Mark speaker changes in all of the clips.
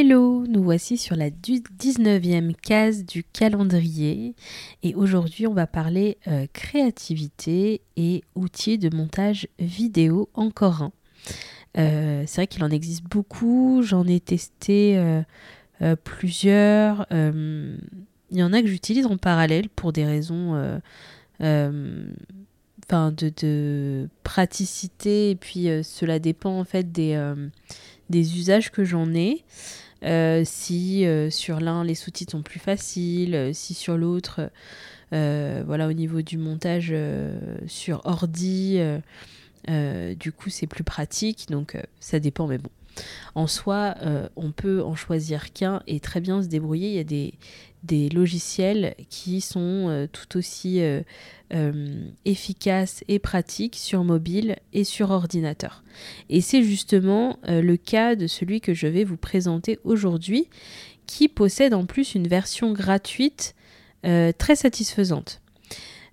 Speaker 1: Hello, nous voici sur la 19e case du calendrier et aujourd'hui on va parler euh, créativité et outils de montage vidéo encore un. Euh, c'est vrai qu'il en existe beaucoup, j'en ai testé euh, plusieurs. Il y en a que j'utilise en parallèle pour des raisons de, de, praticité et puis cela dépend en fait des des usages que j'en ai. Euh, si euh, sur l'un les sous-titres sont plus faciles, euh, si sur l'autre, voilà, au niveau du montage sur ordi, du coup c'est plus pratique, donc ça dépend, mais bon. En soi, on peut en choisir qu'un et très bien se débrouiller. Il y a des, des logiciels qui sont tout aussi euh, efficace et pratique sur mobile et sur ordinateur. Et c'est justement euh, le cas de celui que je vais vous présenter aujourd'hui, qui possède en plus une version gratuite euh, très satisfaisante.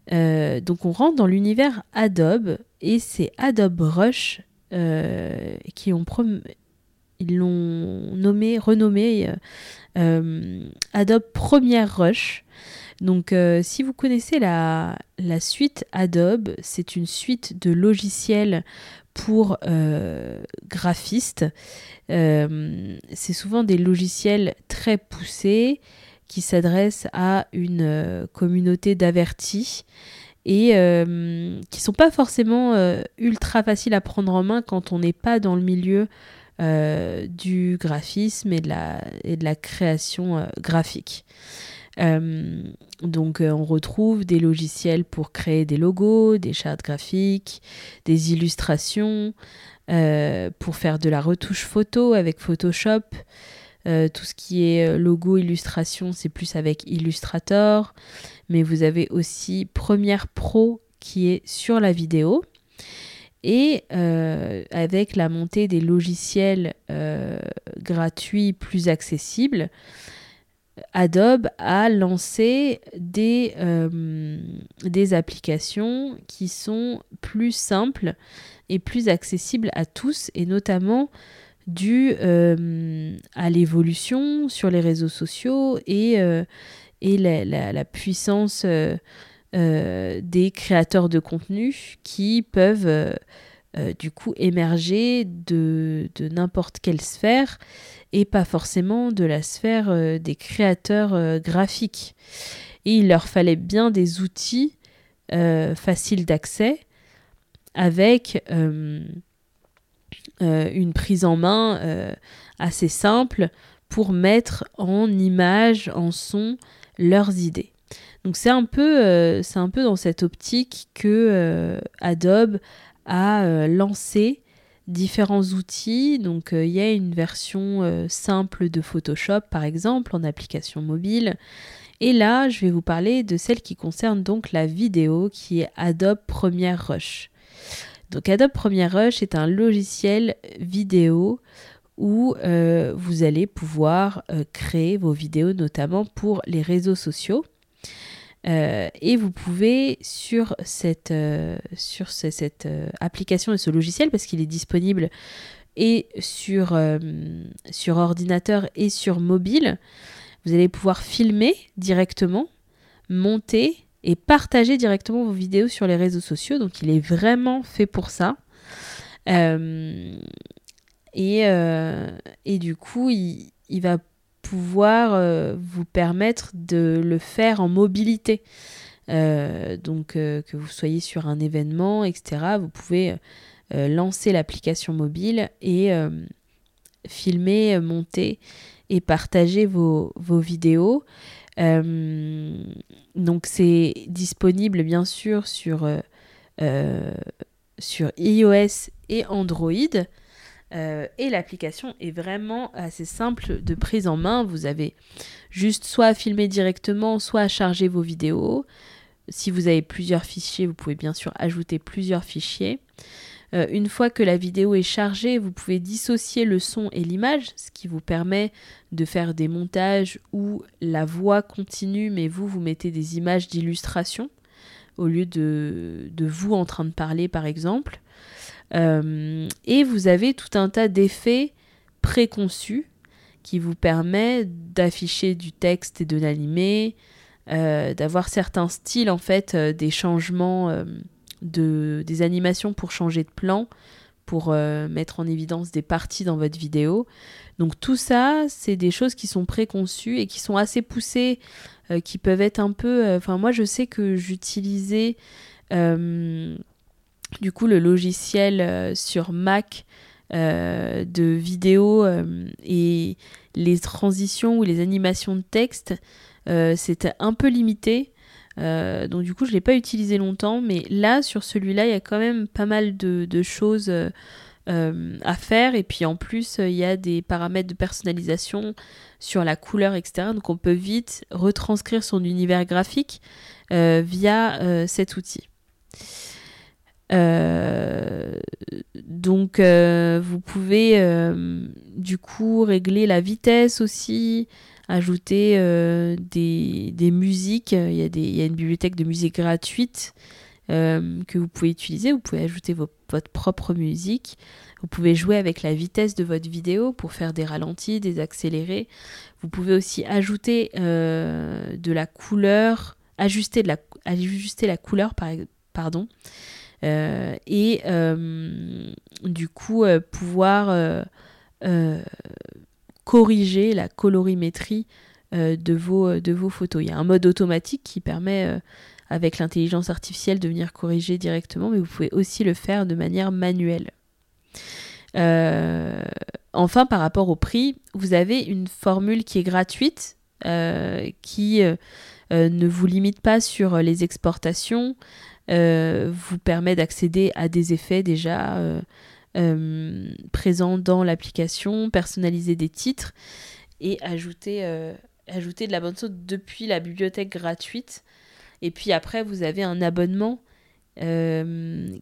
Speaker 1: donc on rentre dans l'univers Adobe et c'est Adobe Rush qui ont ils l'ont nommé, renommé Adobe Premiere Rush. Donc euh, si vous connaissez la, suite Adobe, c'est une suite de logiciels pour euh, graphistes. Euh, c'est souvent des logiciels très poussés qui s'adressent à une communauté d'avertis et qui sont pas forcément ultra faciles à prendre en main quand on n'est pas dans le milieu du graphisme et de la, création graphique. Euh, donc euh, on retrouve des logiciels pour créer des logos, des chartes graphiques, des illustrations, euh, pour faire de la retouche photo avec Photoshop. tout ce qui est logo, illustration, c'est plus avec Illustrator. Mais vous avez aussi Premiere Pro qui est sur la vidéo. Et avec la montée des logiciels gratuits plus accessibles, Adobe a lancé des, euh, des applications qui sont plus simples et plus accessibles à tous et notamment dû euh, à l'évolution sur les réseaux sociaux et, euh, et la, puissance des créateurs de contenu qui peuvent du coup émerger de, n'importe quelle sphère et pas forcément de la sphère euh, des créateurs euh, graphiques. Et il leur fallait bien des outils euh, faciles d'accès avec une prise en main assez simple pour mettre en image, en son, leurs idées. Donc c'est un peu, c'est un peu dans cette optique que Adobe a lancé différents outils. Donc euh, il y a une version euh, simple de Photoshop par exemple en application mobile. Et là, je vais vous parler de celle qui concerne donc la vidéo qui est Adobe Premiere Rush. Donc Adobe Premiere Rush est un logiciel vidéo où euh, vous allez pouvoir créer vos vidéos notamment pour les réseaux sociaux. Euh, et vous pouvez sur cette, euh, sur cette euh, application et ce logiciel, parce qu'il est disponible et sur, sur ordinateur et sur mobile, vous allez pouvoir filmer directement, monter et partager directement vos vidéos sur les réseaux sociaux. Donc il est vraiment fait pour ça. et, et, du coup, il, il va pouvoir euh, vous permettre de le faire en mobilité. Euh, donc euh, que vous soyez sur un événement, etc. Vous pouvez lancer l'application mobile et filmer, monter et partager vos, vos vidéos. donc c'est disponible bien sûr sur, sur iOS et Android. Euh, et l'application est vraiment assez simple de prise en main. Vous avez juste soit à filmer directement, soit à charger vos vidéos. Si vous avez plusieurs fichiers, vous pouvez bien sûr ajouter plusieurs fichiers. Euh, une fois que la vidéo est chargée, vous pouvez dissocier le son et l'image, ce qui vous permet de faire des montages où la voix continue, mais vous, vous mettez des images d'illustration au lieu de, de, vous en train de parler, par exemple. Euh, et vous avez tout un tas d'effets préconçus qui vous permet d'afficher du texte et de l'animer, euh, d'avoir certains styles en fait, euh, des changements de des animations pour changer de plan, pour mettre en évidence des parties dans votre vidéo. Donc tout ça, c'est des choses qui sont préconçues et qui sont assez poussées, qui peuvent être un peu. Enfin moi je sais que j'utilisais du coup le logiciel euh, sur Mac euh, de vidéo euh, et les transitions ou les animations de texte, c'était un peu limité. donc du coup, je ne l'ai pas utilisé longtemps, mais là, sur celui-là, il y a quand même pas mal de, choses à faire. Et puis en plus, il y a des paramètres de personnalisation sur la couleur, etc. Donc on peut vite retranscrire son univers graphique via cet outil. Euh, donc euh, vous pouvez euh, du coup régler la vitesse aussi, ajouter des, des, musiques. Il y, a des, il y, a une bibliothèque de musique gratuite que vous pouvez utiliser. Vous pouvez ajouter votre propre musique. Vous pouvez jouer avec la vitesse de votre vidéo pour faire des ralentis, des accélérés. Vous pouvez aussi ajouter de la couleur, ajuster, de la, ajuster la couleur, par, pardon. Euh, et euh, du coup euh, pouvoir corriger la colorimétrie de, vos, de vos photos. Il y a un mode automatique qui permet avec l'intelligence artificielle de venir corriger directement, mais vous pouvez aussi le faire de manière manuelle. enfin, par rapport au prix, vous avez une formule qui est gratuite, qui ne vous limite pas sur les exportations, vous permet d'accéder à des effets déjà euh, euh, présents dans l'application, personnaliser des titres et ajouter, ajouter de la bonne sauce depuis la bibliothèque gratuite. Et puis après, vous avez un abonnement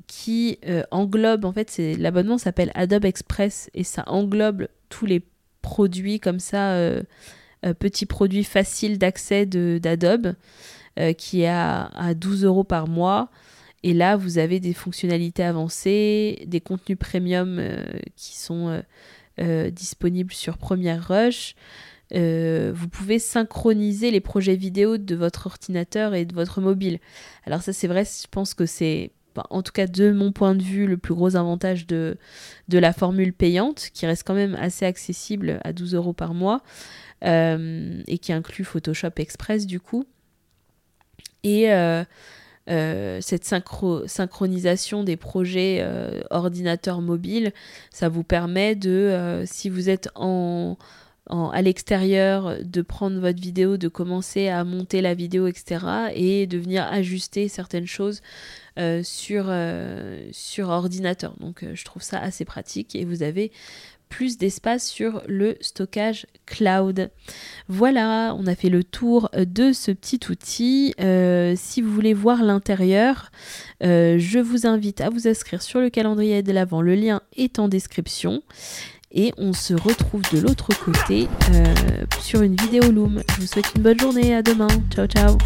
Speaker 1: qui englobe, en fait, c'est l'abonnement s'appelle Adobe Express et ça englobe tous les produits comme ça, petits produits faciles d'accès d'Adobe. Euh, qui est à, 12 euros par mois. Et là, vous avez des fonctionnalités avancées, des contenus premium euh, qui sont euh, disponibles sur Premiere Rush. vous pouvez synchroniser les projets vidéo de votre ordinateur et de votre mobile. Alors ça c'est vrai, je pense que c'est, en tout cas de mon point de vue, le plus gros avantage de, de la formule payante, qui reste quand même assez accessible à 12 euros par mois, et qui inclut Photoshop Express du coup. Et euh, euh, cette synchronisation des projets euh, ordinateurs mobiles, ça vous permet de, si vous êtes en, à l'extérieur, de prendre votre vidéo, de commencer à monter la vidéo, etc. et de venir ajuster certaines choses sur, sur ordinateur. Donc je trouve ça assez pratique et vous avez plus d'espace sur le stockage cloud. Voilà, on a fait le tour de ce petit outil. Euh, si vous voulez voir l'intérieur, euh, je vous invite à vous inscrire sur le calendrier de l'avant. Le lien est en description. Et on se retrouve de l'autre côté euh, sur une vidéo Loom. Je vous souhaite une bonne journée. À demain. Ciao, ciao.